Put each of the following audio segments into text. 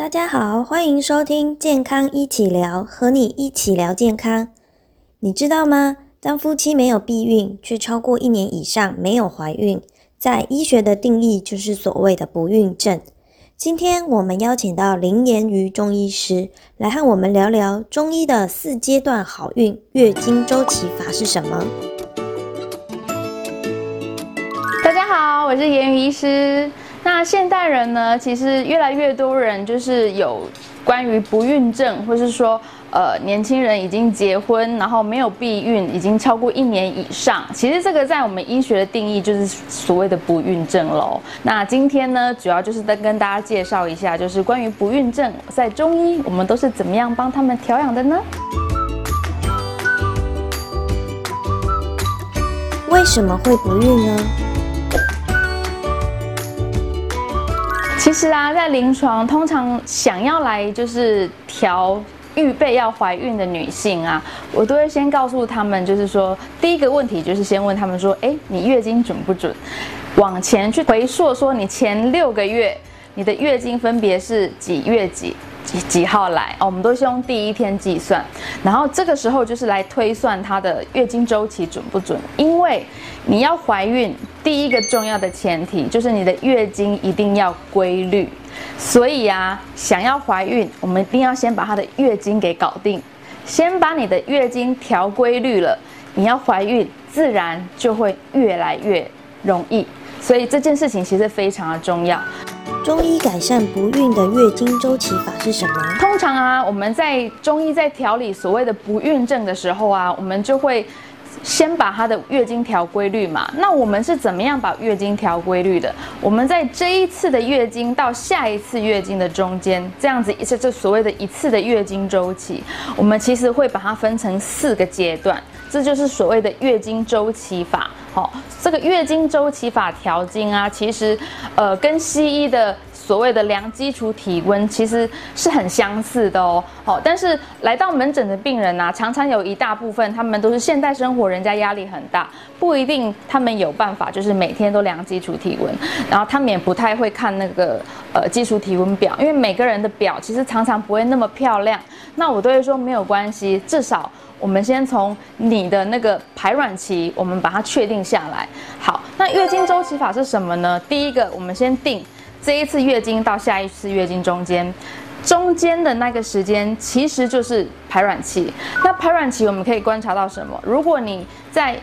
大家好，欢迎收听健康一起聊，和你一起聊健康。你知道吗？当夫妻没有避孕，却超过一年以上没有怀孕，在医学的定义就是所谓的不孕症。今天我们邀请到林言瑜中医师来和我们聊聊中医的四阶段好运月经周期法是什么。大家好，我是言瑜医师。那现代人呢，其实越来越多人就是有关于不孕症，或是说，呃，年轻人已经结婚，然后没有避孕，已经超过一年以上。其实这个在我们医学的定义就是所谓的不孕症喽。那今天呢，主要就是在跟大家介绍一下，就是关于不孕症，在中医我们都是怎么样帮他们调养的呢？为什么会不孕呢？其实啊，在临床通常想要来就是调预备要怀孕的女性啊，我都会先告诉他们，就是说第一个问题就是先问他们说，哎，你月经准不准？往前去回溯说，你前六个月你的月经分别是几月几？几号来？我们都是用第一天计算，然后这个时候就是来推算她的月经周期准不准。因为你要怀孕，第一个重要的前提就是你的月经一定要规律。所以啊，想要怀孕，我们一定要先把她的月经给搞定，先把你的月经调规律了，你要怀孕自然就会越来越容易。所以这件事情其实非常的重要。中医改善不孕的月经周期法是什么？通常啊，我们在中医在调理所谓的不孕症的时候啊，我们就会先把她的月经调规律嘛。那我们是怎么样把月经调规律的？我们在这一次的月经到下一次月经的中间，这样子一次这所谓的一次的月经周期，我们其实会把它分成四个阶段，这就是所谓的月经周期法。好，这个月经周期法调经啊，其实，呃，跟西医的所谓的量基础体温其实是很相似的哦。好，但是来到门诊的病人啊，常常有一大部分他们都是现代生活，人家压力很大，不一定他们有办法，就是每天都量基础体温，然后他们也不太会看那个呃基础体温表，因为每个人的表其实常常不会那么漂亮。那我都会说没有关系，至少。我们先从你的那个排卵期，我们把它确定下来。好，那月经周期法是什么呢？第一个，我们先定这一次月经到下一次月经中间，中间的那个时间其实就是排卵期。那排卵期我们可以观察到什么？如果你在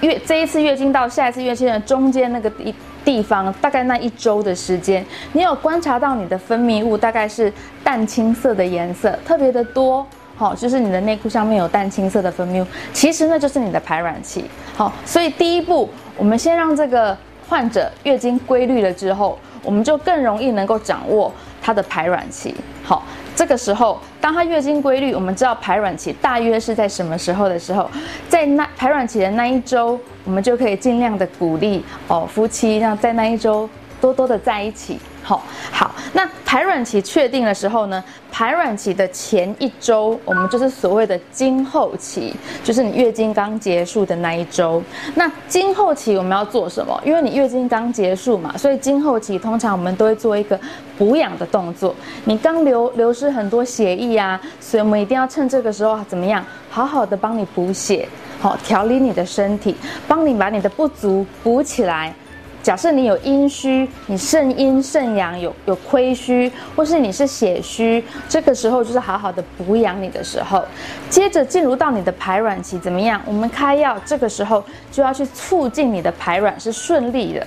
月这一次月经到下一次月经的中间那个地地方，大概那一周的时间，你有观察到你的分泌物大概是淡青色的颜色，特别的多。好，就是你的内裤上面有淡青色的分泌物，其实那就是你的排卵期。好，所以第一步，我们先让这个患者月经规律了之后，我们就更容易能够掌握她的排卵期。好，这个时候，当她月经规律，我们知道排卵期大约是在什么时候的时候，在那排卵期的那一周，我们就可以尽量的鼓励哦夫妻让在那一周多多的在一起。好，好，那排卵期确定的时候呢？排卵期的前一周，我们就是所谓的经后期，就是你月经刚结束的那一周。那经后期我们要做什么？因为你月经刚结束嘛，所以经后期通常我们都会做一个补养的动作。你刚流流失很多血液啊，所以我们一定要趁这个时候怎么样，好好的帮你补血，好调理你的身体，帮你把你的不足补起来。假设你有阴虚，你肾阴肾阳有有亏虚，或是你是血虚，这个时候就是好好的补养你的时候。接着进入到你的排卵期，怎么样？我们开药，这个时候就要去促进你的排卵是顺利的。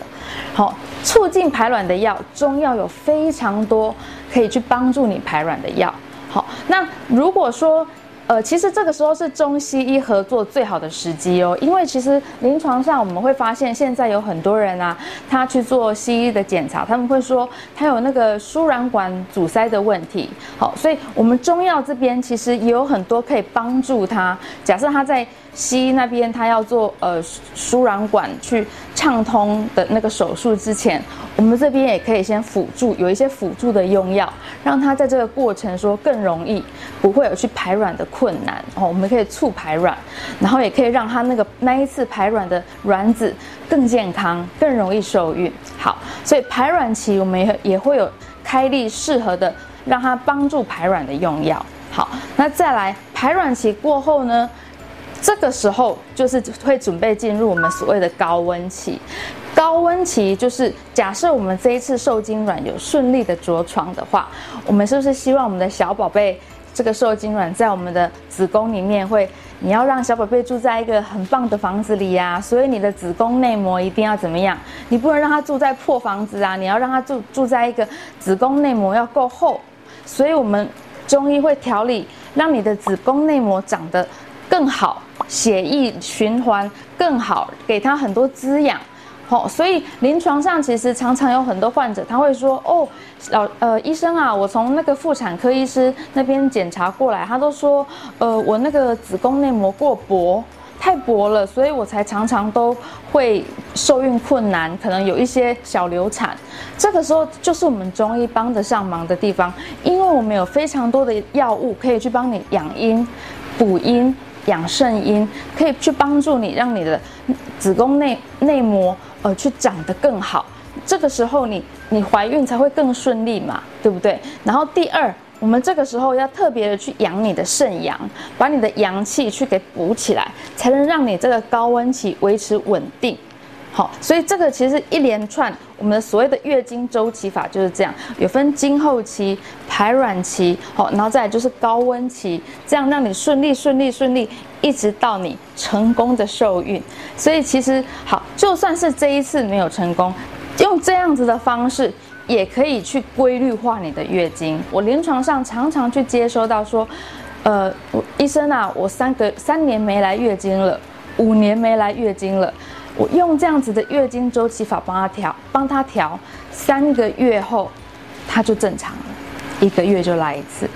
好，促进排卵的药，中药有非常多可以去帮助你排卵的药。好，那如果说。呃，其实这个时候是中西医合作最好的时机哦，因为其实临床上我们会发现，现在有很多人啊，他去做西医的检查，他们会说他有那个输卵管阻塞的问题。好，所以我们中药这边其实也有很多可以帮助他。假设他在西医那边他要做呃输卵管去畅通的那个手术之前，我们这边也可以先辅助，有一些辅助的用药，让他在这个过程说更容易，不会有去排卵的困难哦。我们可以促排卵，然后也可以让他那个那一次排卵的卵子更健康，更容易受孕。好，所以排卵期我们也也会有开立适合的让它帮助排卵的用药。好，那再来排卵期过后呢？这个时候就是会准备进入我们所谓的高温期。高温期就是假设我们这一次受精卵有顺利的着床的话，我们是不是希望我们的小宝贝这个受精卵在我们的子宫里面会？你要让小宝贝住在一个很棒的房子里呀，所以你的子宫内膜一定要怎么样？你不能让他住在破房子啊，你要让他住住在一个子宫内膜要够厚。所以我们中医会调理，让你的子宫内膜长得更好。血液循环更好，给他很多滋养，好，所以临床上其实常常有很多患者，他会说，哦，老呃医生啊，我从那个妇产科医师那边检查过来，他都说，呃，我那个子宫内膜过薄，太薄了，所以我才常常都会受孕困难，可能有一些小流产。这个时候就是我们中医帮得上忙的地方，因为我们有非常多的药物可以去帮你养阴、补阴。养肾阴可以去帮助你，让你的子宫内内膜呃去长得更好。这个时候你你怀孕才会更顺利嘛，对不对？然后第二，我们这个时候要特别的去养你的肾阳，把你的阳气去给补起来，才能让你这个高温期维持稳定。好，所以这个其实一连串，我们所谓的月经周期法就是这样，有分经后期、排卵期，好，然后再来就是高温期，这样让你顺利、顺利、顺利，一直到你成功的受孕。所以其实好，就算是这一次没有成功，用这样子的方式，也可以去规律化你的月经。我临床上常常去接收到说，呃，医生啊，我三个三年没来月经了，五年没来月经了。我用这样子的月经周期法帮他调，帮他调，三个月后，他就正常了，一个月就来一次。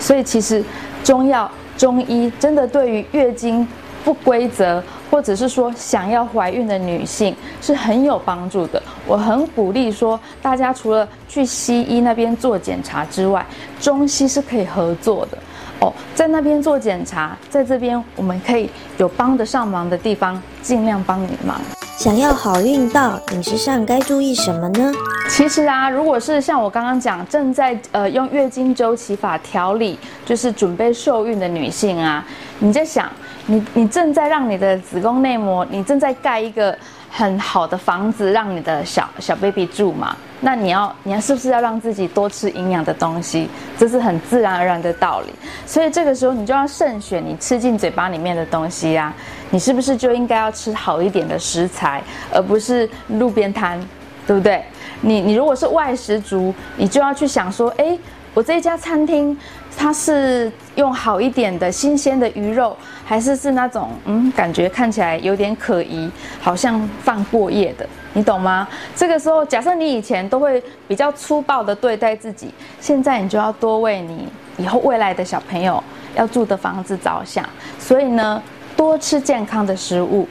所以其实中药、中医真的对于月经不规则，或者是说想要怀孕的女性是很有帮助的。我很鼓励说，大家除了去西医那边做检查之外，中西是可以合作的。哦，在那边做检查，在这边我们可以有帮得上忙的地方，尽量帮你忙。想要好运到，饮食上该注意什么呢？其实啊，如果是像我刚刚讲，正在呃用月经周期法调理，就是准备受孕的女性啊，你在想，你你正在让你的子宫内膜，你正在盖一个。很好的房子让你的小小 baby 住嘛？那你要，你要是不是要让自己多吃营养的东西？这是很自然而然的道理。所以这个时候你就要慎选你吃进嘴巴里面的东西呀。你是不是就应该要吃好一点的食材，而不是路边摊，对不对？你你如果是外食族，你就要去想说，哎。我这一家餐厅，它是用好一点的新鲜的鱼肉，还是是那种嗯，感觉看起来有点可疑，好像放过夜的，你懂吗？这个时候，假设你以前都会比较粗暴的对待自己，现在你就要多为你以后未来的小朋友要住的房子着想。所以呢，多吃健康的食物，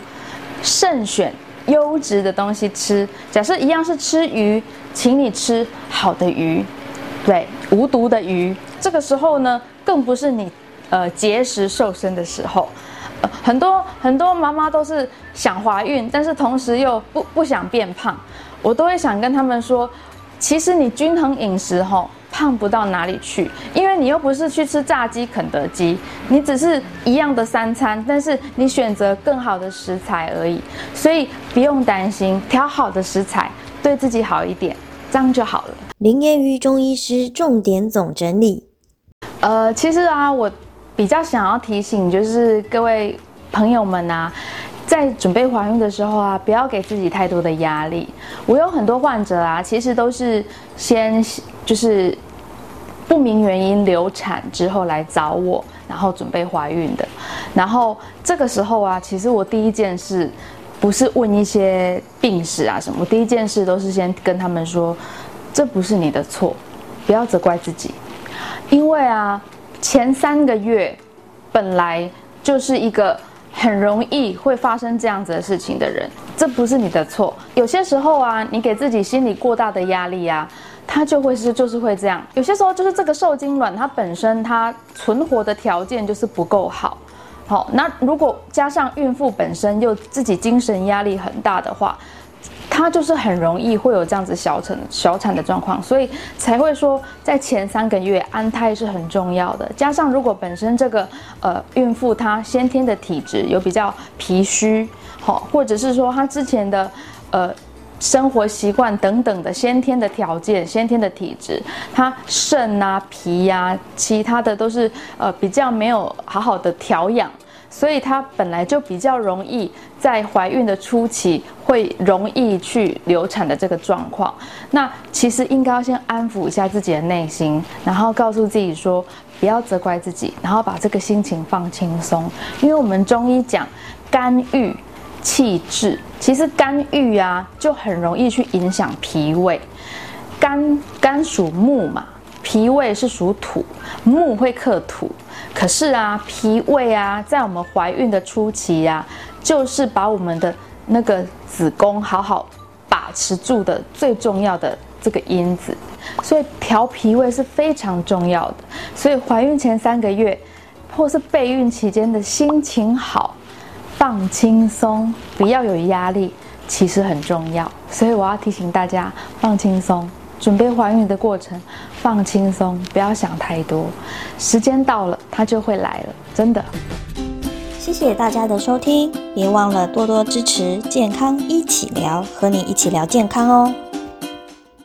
慎选优质的东西吃。假设一样是吃鱼，请你吃好的鱼。对，无毒的鱼，这个时候呢，更不是你，呃，节食瘦身的时候。呃，很多很多妈妈都是想怀孕，但是同时又不不想变胖。我都会想跟他们说，其实你均衡饮食吼，胖不到哪里去，因为你又不是去吃炸鸡、肯德基，你只是一样的三餐，但是你选择更好的食材而已，所以不用担心，挑好的食材，对自己好一点，样就好了。林燕瑜中医师重点总整理。呃，其实啊，我比较想要提醒，就是各位朋友们啊，在准备怀孕的时候啊，不要给自己太多的压力。我有很多患者啊，其实都是先就是不明原因流产之后来找我，然后准备怀孕的。然后这个时候啊，其实我第一件事不是问一些病史啊什么，我第一件事都是先跟他们说。这不是你的错，不要责怪自己，因为啊，前三个月本来就是一个很容易会发生这样子的事情的人，这不是你的错。有些时候啊，你给自己心里过大的压力啊，它就会是就是会这样。有些时候就是这个受精卵它本身它存活的条件就是不够好，好，那如果加上孕妇本身又自己精神压力很大的话。她就是很容易会有这样子小产小产的状况，所以才会说在前三个月安胎是很重要的。加上如果本身这个呃孕妇她先天的体质有比较脾虚，好，或者是说她之前的呃。生活习惯等等的先天的条件、先天的体质，它肾啊、脾呀，其他的都是呃比较没有好好的调养，所以它本来就比较容易在怀孕的初期会容易去流产的这个状况。那其实应该要先安抚一下自己的内心，然后告诉自己说不要责怪自己，然后把这个心情放轻松，因为我们中医讲肝郁。气滞，其实肝郁啊，就很容易去影响脾胃。肝肝属木嘛，脾胃是属土，木会克土。可是啊，脾胃啊，在我们怀孕的初期呀，就是把我们的那个子宫好好把持住的最重要的这个因子。所以调脾胃是非常重要的。所以怀孕前三个月，或是备孕期间的心情好。放轻松，不要有压力，其实很重要。所以我要提醒大家，放轻松，准备怀孕的过程，放轻松，不要想太多。时间到了，它就会来了，真的。谢谢大家的收听，别忘了多多支持健康一起聊，和你一起聊健康哦。